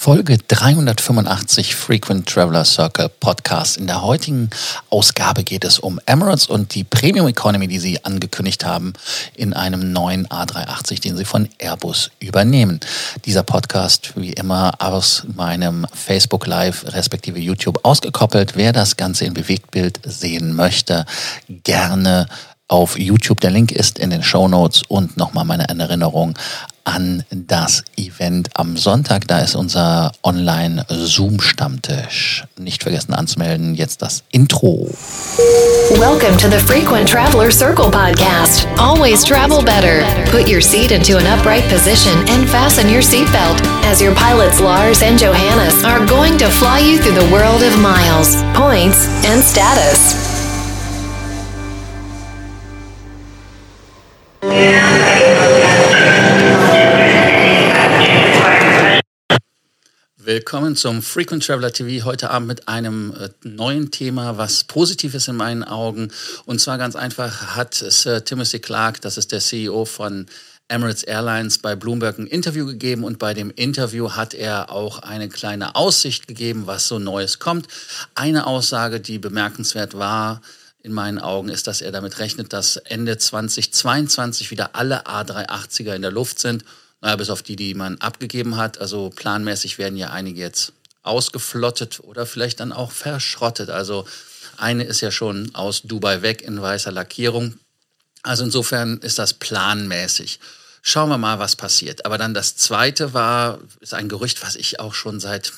Folge 385 Frequent Traveler Circle Podcast. In der heutigen Ausgabe geht es um Emirates und die Premium Economy, die sie angekündigt haben in einem neuen A380, den sie von Airbus übernehmen. Dieser Podcast, wie immer, aus meinem Facebook Live respektive YouTube ausgekoppelt. Wer das Ganze in Bewegtbild sehen möchte, gerne auf YouTube. Der Link ist in den Show Notes und nochmal meine Erinnerung an das Event am Sonntag. Da ist unser Online-Zoom-Stammtisch. Nicht vergessen anzumelden. Jetzt das Intro. Welcome to the Frequent Traveler Circle podcast. Always travel better. Put your seat into an upright position and fasten your seatbelt as your pilots Lars and Johannes are going to fly you through the world of miles, points, and status. Willkommen zum Frequent Traveler TV. Heute Abend mit einem äh, neuen Thema, was positiv ist in meinen Augen. Und zwar ganz einfach hat Sir Timothy Clark, das ist der CEO von Emirates Airlines, bei Bloomberg ein Interview gegeben. Und bei dem Interview hat er auch eine kleine Aussicht gegeben, was so Neues kommt. Eine Aussage, die bemerkenswert war, in meinen Augen ist, dass er damit rechnet, dass Ende 2022 wieder alle A380er in der Luft sind naja, bis auf die, die man abgegeben hat. Also planmäßig werden ja einige jetzt ausgeflottet oder vielleicht dann auch verschrottet. Also eine ist ja schon aus Dubai weg in weißer Lackierung. Also insofern ist das planmäßig. Schauen wir mal, was passiert. Aber dann das zweite war, ist ein Gerücht, was ich auch schon seit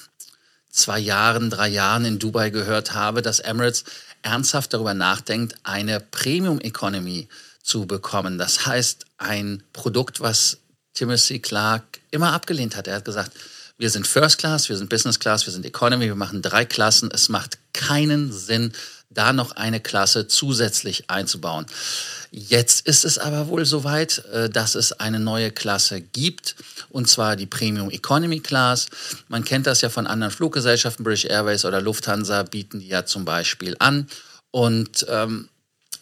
zwei Jahren, drei Jahren in Dubai gehört habe, dass Emirates ernsthaft darüber nachdenkt, eine Premium Economy zu bekommen. Das heißt, ein Produkt, was Timothy Clark immer abgelehnt hat. Er hat gesagt, wir sind First Class, wir sind Business Class, wir sind Economy, wir machen drei Klassen. Es macht keinen Sinn, da noch eine Klasse zusätzlich einzubauen. Jetzt ist es aber wohl soweit, äh, dass es eine neue Klasse gibt, und zwar die Premium Economy Class. Man kennt das ja von anderen Fluggesellschaften, British Airways oder Lufthansa bieten die ja zum Beispiel an. Und ähm,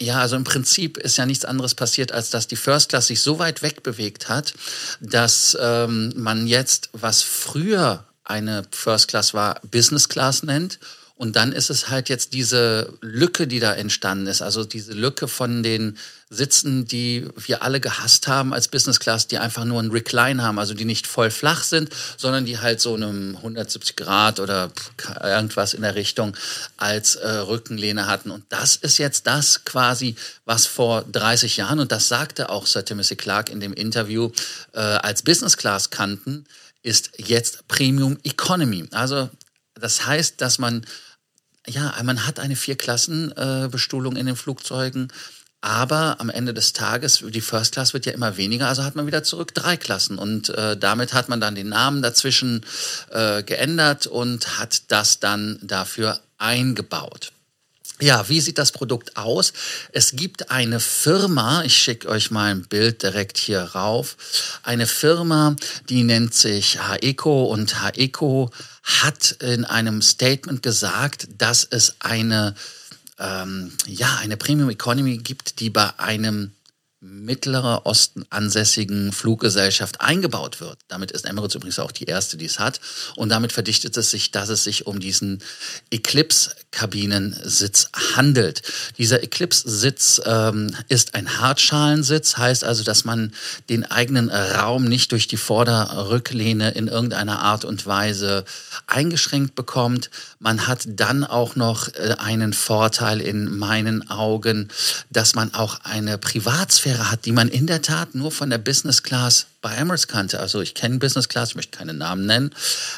ja, also im Prinzip ist ja nichts anderes passiert, als dass die First Class sich so weit wegbewegt hat, dass ähm, man jetzt, was früher eine First Class war, Business Class nennt und dann ist es halt jetzt diese Lücke, die da entstanden ist. Also diese Lücke von den Sitzen, die wir alle gehasst haben als Business Class, die einfach nur einen Recline haben, also die nicht voll flach sind, sondern die halt so einem 170 Grad oder irgendwas in der Richtung als äh, Rückenlehne hatten. Und das ist jetzt das quasi, was vor 30 Jahren, und das sagte auch Sir Timothy Clark in dem Interview, äh, als Business Class kannten, ist jetzt Premium Economy. Also das heißt, dass man ja, man hat eine Vier-Klassen-Bestuhlung in den Flugzeugen. Aber am Ende des Tages, die First Class wird ja immer weniger, also hat man wieder zurück drei Klassen. Und äh, damit hat man dann den Namen dazwischen äh, geändert und hat das dann dafür eingebaut. Ja, wie sieht das Produkt aus? Es gibt eine Firma, ich schicke euch mal ein Bild direkt hier rauf, eine Firma, die nennt sich Haeco und Haeco hat in einem Statement gesagt, dass es eine, ähm, ja, eine Premium Economy gibt, die bei einem Mittlerer Osten ansässigen Fluggesellschaft eingebaut wird. Damit ist Emirates übrigens auch die erste, die es hat. Und damit verdichtet es sich, dass es sich um diesen Eclipse-Kabinensitz handelt. Dieser Eclipse-Sitz ähm, ist ein Hartschalensitz, heißt also, dass man den eigenen Raum nicht durch die Vorderrücklehne in irgendeiner Art und Weise eingeschränkt bekommt. Man hat dann auch noch äh, einen Vorteil in meinen Augen, dass man auch eine Privatsphäre Privatsphäre hat, die man in der Tat nur von der Business Class bei Emirates kannte. Also ich kenne Business Class, ich möchte keine Namen nennen.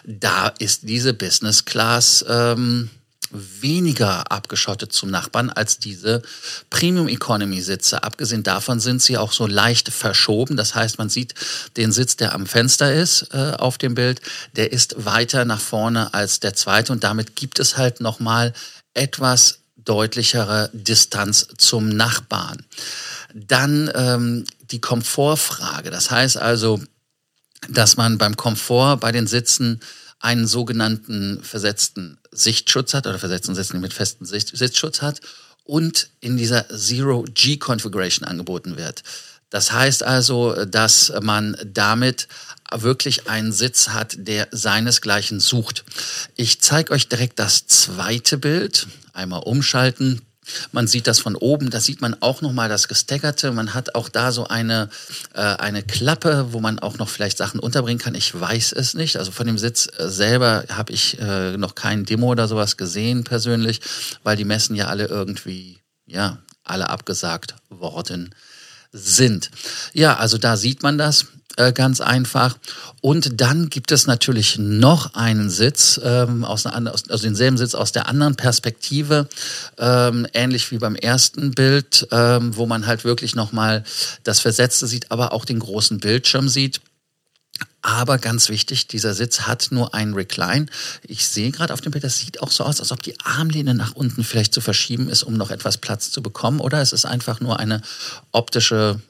Da ist diese Business Class ähm, weniger abgeschottet zum Nachbarn als diese Premium Economy Sitze. Abgesehen davon sind sie auch so leicht verschoben. Das heißt, man sieht den Sitz, der am Fenster ist äh, auf dem Bild, der ist weiter nach vorne als der zweite und damit gibt es halt nochmal etwas deutlichere Distanz zum Nachbarn. Dann ähm, die Komfortfrage. Das heißt also, dass man beim Komfort bei den Sitzen einen sogenannten versetzten Sichtschutz hat oder versetzten Sitzen mit festem Sichtschutz hat und in dieser Zero-G-Configuration angeboten wird. Das heißt also, dass man damit wirklich einen Sitz hat, der seinesgleichen sucht. Ich zeige euch direkt das zweite Bild. Einmal umschalten. Man sieht das von oben, da sieht man auch nochmal das Gesteggerte. Man hat auch da so eine, äh, eine Klappe, wo man auch noch vielleicht Sachen unterbringen kann. Ich weiß es nicht. Also von dem Sitz äh, selber habe ich äh, noch kein Demo oder sowas gesehen persönlich, weil die Messen ja alle irgendwie, ja, alle abgesagt worden sind. Ja, also da sieht man das. Äh, ganz einfach. Und dann gibt es natürlich noch einen Sitz, ähm, aus einer, aus, also denselben Sitz aus der anderen Perspektive, ähm, ähnlich wie beim ersten Bild, ähm, wo man halt wirklich nochmal das Versetzte sieht, aber auch den großen Bildschirm sieht. Aber ganz wichtig, dieser Sitz hat nur einen Recline. Ich sehe gerade auf dem Bild, das sieht auch so aus, als ob die Armlehne nach unten vielleicht zu verschieben ist, um noch etwas Platz zu bekommen. Oder es ist einfach nur eine optische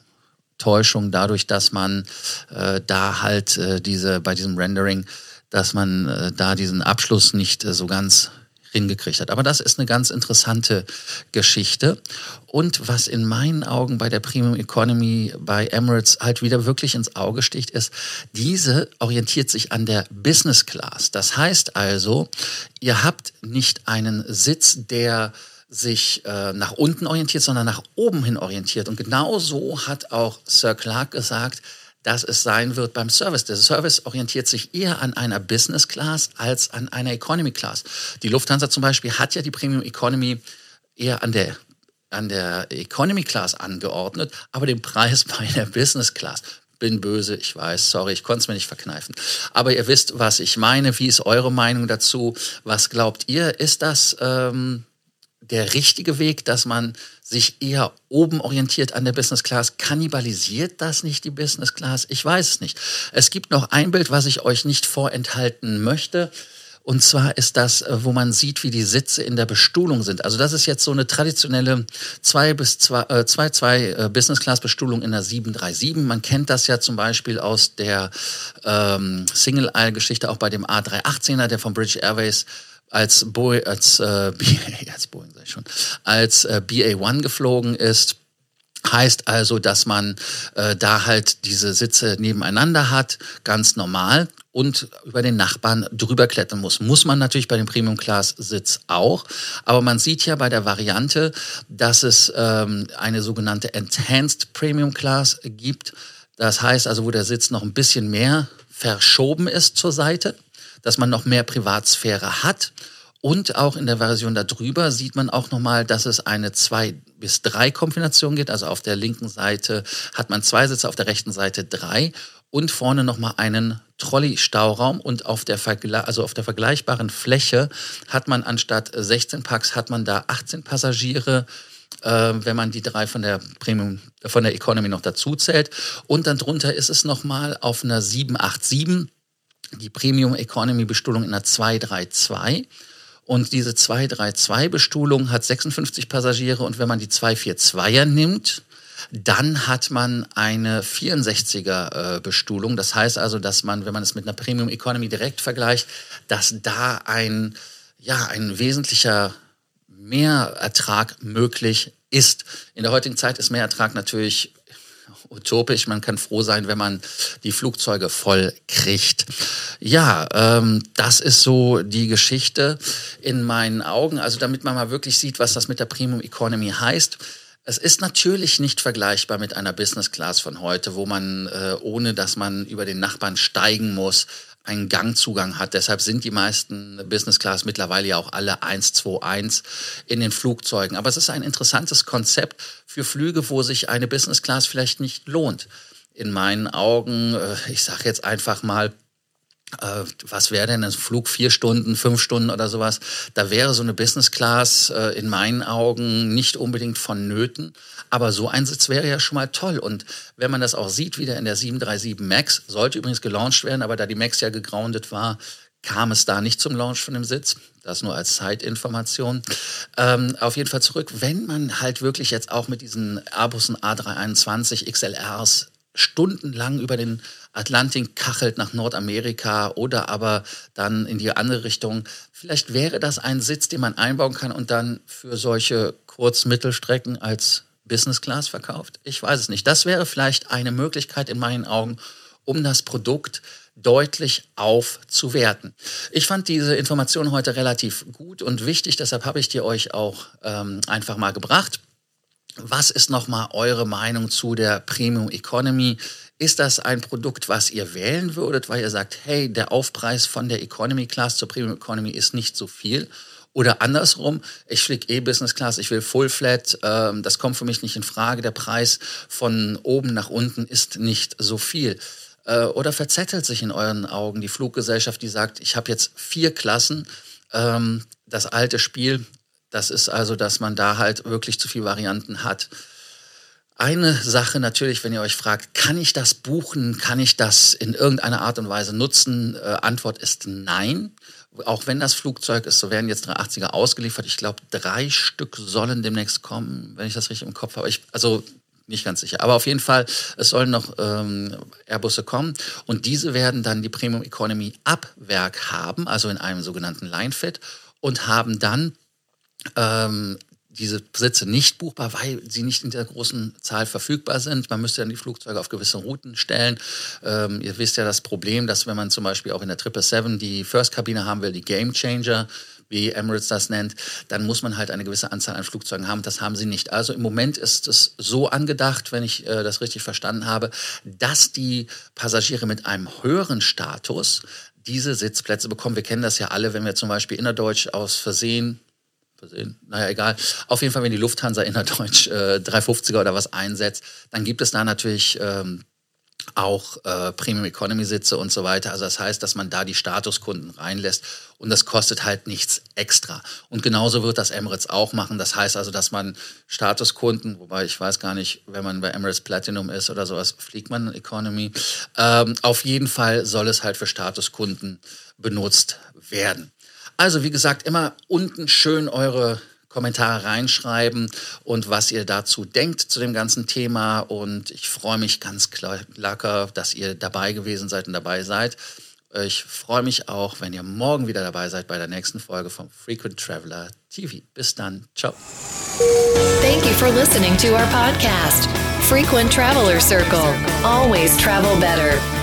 Täuschung dadurch, dass man äh, da halt äh, diese bei diesem Rendering, dass man äh, da diesen Abschluss nicht äh, so ganz hingekriegt hat. Aber das ist eine ganz interessante Geschichte. Und was in meinen Augen bei der Premium Economy bei Emirates halt wieder wirklich ins Auge sticht, ist, diese orientiert sich an der Business Class. Das heißt also, ihr habt nicht einen Sitz, der sich äh, nach unten orientiert, sondern nach oben hin orientiert. Und genau so hat auch Sir Clark gesagt, dass es sein wird beim Service. Der Service orientiert sich eher an einer Business Class als an einer Economy Class. Die Lufthansa zum Beispiel hat ja die Premium Economy eher an der an der Economy Class angeordnet, aber den Preis bei der Business Class bin böse, ich weiß, sorry, ich konnte es mir nicht verkneifen. Aber ihr wisst, was ich meine. Wie ist eure Meinung dazu? Was glaubt ihr? Ist das ähm, der richtige Weg, dass man sich eher oben orientiert an der Business Class? Kannibalisiert das nicht die Business Class? Ich weiß es nicht. Es gibt noch ein Bild, was ich euch nicht vorenthalten möchte. Und zwar ist das, äh, wo man sieht, wie die Sitze in der Bestuhlung sind. Also das ist jetzt so eine traditionelle 2 bis 2, äh, 2, 2 äh, Business Class Bestuhlung in der 737. Man kennt das ja zum Beispiel aus der ähm, Single Aisle Geschichte auch bei dem A318er, der von British Airways als, Bo als, äh, als Boeing sag ich schon, als äh, BA-1 geflogen ist. Heißt also, dass man äh, da halt diese Sitze nebeneinander hat, ganz normal und über den Nachbarn drüber klettern muss. Muss man natürlich bei dem Premium Class Sitz auch. Aber man sieht ja bei der Variante, dass es ähm, eine sogenannte Enhanced Premium Class gibt. Das heißt also, wo der Sitz noch ein bisschen mehr verschoben ist zur Seite dass man noch mehr Privatsphäre hat. Und auch in der Version darüber sieht man auch nochmal, dass es eine zwei bis drei Kombination gibt. Also auf der linken Seite hat man zwei Sitze, auf der rechten Seite drei und vorne nochmal einen Trolley-Stauraum und auf der, also auf der vergleichbaren Fläche hat man anstatt 16 Packs hat man da 18 Passagiere, äh, wenn man die drei von der Premium, von der Economy noch dazu zählt. Und dann drunter ist es nochmal auf einer 787 die Premium Economy Bestuhlung in der 232. Und diese 232-Bestuhlung hat 56 Passagiere und wenn man die 242er nimmt, dann hat man eine 64er äh, Bestuhlung. Das heißt also, dass man, wenn man es mit einer Premium Economy direkt vergleicht, dass da ein, ja, ein wesentlicher Mehrertrag möglich ist. In der heutigen Zeit ist Mehrertrag natürlich utopisch. Man kann froh sein, wenn man die Flugzeuge voll kriegt. Ja, ähm, das ist so die Geschichte in meinen Augen. Also damit man mal wirklich sieht, was das mit der Premium Economy heißt. Es ist natürlich nicht vergleichbar mit einer Business Class von heute, wo man, äh, ohne dass man über den Nachbarn steigen muss, einen Gangzugang hat. Deshalb sind die meisten Business Class mittlerweile ja auch alle 121 in den Flugzeugen. Aber es ist ein interessantes Konzept für Flüge, wo sich eine Business Class vielleicht nicht lohnt. In meinen Augen, äh, ich sage jetzt einfach mal, äh, was wäre denn ein Flug vier Stunden, fünf Stunden oder sowas? Da wäre so eine Business Class äh, in meinen Augen nicht unbedingt vonnöten. Aber so ein Sitz wäre ja schon mal toll. Und wenn man das auch sieht, wieder in der 737 MAX, sollte übrigens gelauncht werden, aber da die MAX ja gegroundet war, kam es da nicht zum Launch von dem Sitz. Das nur als Zeitinformation. Ähm, auf jeden Fall zurück, wenn man halt wirklich jetzt auch mit diesen Airbusen A321 XLRs stundenlang über den Atlantik kachelt nach Nordamerika oder aber dann in die andere Richtung. Vielleicht wäre das ein Sitz, den man einbauen kann und dann für solche Kurz-Mittelstrecken als Business Class verkauft? Ich weiß es nicht. Das wäre vielleicht eine Möglichkeit in meinen Augen, um das Produkt deutlich aufzuwerten. Ich fand diese Information heute relativ gut und wichtig, deshalb habe ich die euch auch ähm, einfach mal gebracht. Was ist nochmal eure Meinung zu der Premium Economy? Ist das ein Produkt, was ihr wählen würdet, weil ihr sagt, hey, der Aufpreis von der Economy Class zur Premium Economy ist nicht so viel? Oder andersrum, ich fliege eh Business Class, ich will Full Flat, ähm, das kommt für mich nicht in Frage, der Preis von oben nach unten ist nicht so viel. Äh, oder verzettelt sich in euren Augen die Fluggesellschaft, die sagt, ich habe jetzt vier Klassen, ähm, das alte Spiel, das ist also, dass man da halt wirklich zu viele Varianten hat. Eine Sache natürlich, wenn ihr euch fragt, kann ich das buchen, kann ich das in irgendeiner Art und Weise nutzen? Äh, Antwort ist nein. Auch wenn das Flugzeug ist, so werden jetzt 380er ausgeliefert. Ich glaube, drei Stück sollen demnächst kommen, wenn ich das richtig im Kopf habe. Ich, also nicht ganz sicher. Aber auf jeden Fall, es sollen noch ähm, Airbusse kommen und diese werden dann die Premium Economy ab Werk haben, also in einem sogenannten Line-Fit und haben dann ähm, diese Sitze nicht buchbar, weil sie nicht in der großen Zahl verfügbar sind. Man müsste dann die Flugzeuge auf gewisse Routen stellen. Ähm, ihr wisst ja das Problem, dass wenn man zum Beispiel auch in der 777 die First-Kabine haben will, die Game Changer, wie Emirates das nennt, dann muss man halt eine gewisse Anzahl an Flugzeugen haben. Das haben sie nicht. Also im Moment ist es so angedacht, wenn ich äh, das richtig verstanden habe, dass die Passagiere mit einem höheren Status diese Sitzplätze bekommen. Wir kennen das ja alle, wenn wir zum Beispiel innerdeutsch aus Versehen versehen. Naja, egal. Auf jeden Fall, wenn die Lufthansa innerdeutsch äh, 350er oder was einsetzt, dann gibt es da natürlich ähm, auch äh, Premium Economy Sitze und so weiter. Also das heißt, dass man da die Statuskunden reinlässt und das kostet halt nichts extra. Und genauso wird das Emirates auch machen. Das heißt also, dass man Statuskunden, wobei ich weiß gar nicht, wenn man bei Emirates Platinum ist oder sowas, fliegt man Economy. Ähm, auf jeden Fall soll es halt für Statuskunden benutzt werden. Also wie gesagt, immer unten schön eure Kommentare reinschreiben und was ihr dazu denkt zu dem ganzen Thema. Und ich freue mich ganz klar, dass ihr dabei gewesen seid und dabei seid. Ich freue mich auch, wenn ihr morgen wieder dabei seid bei der nächsten Folge vom Frequent Traveler TV. Bis dann. Ciao. Thank you for listening to our podcast, Frequent Traveler Circle. Always travel better.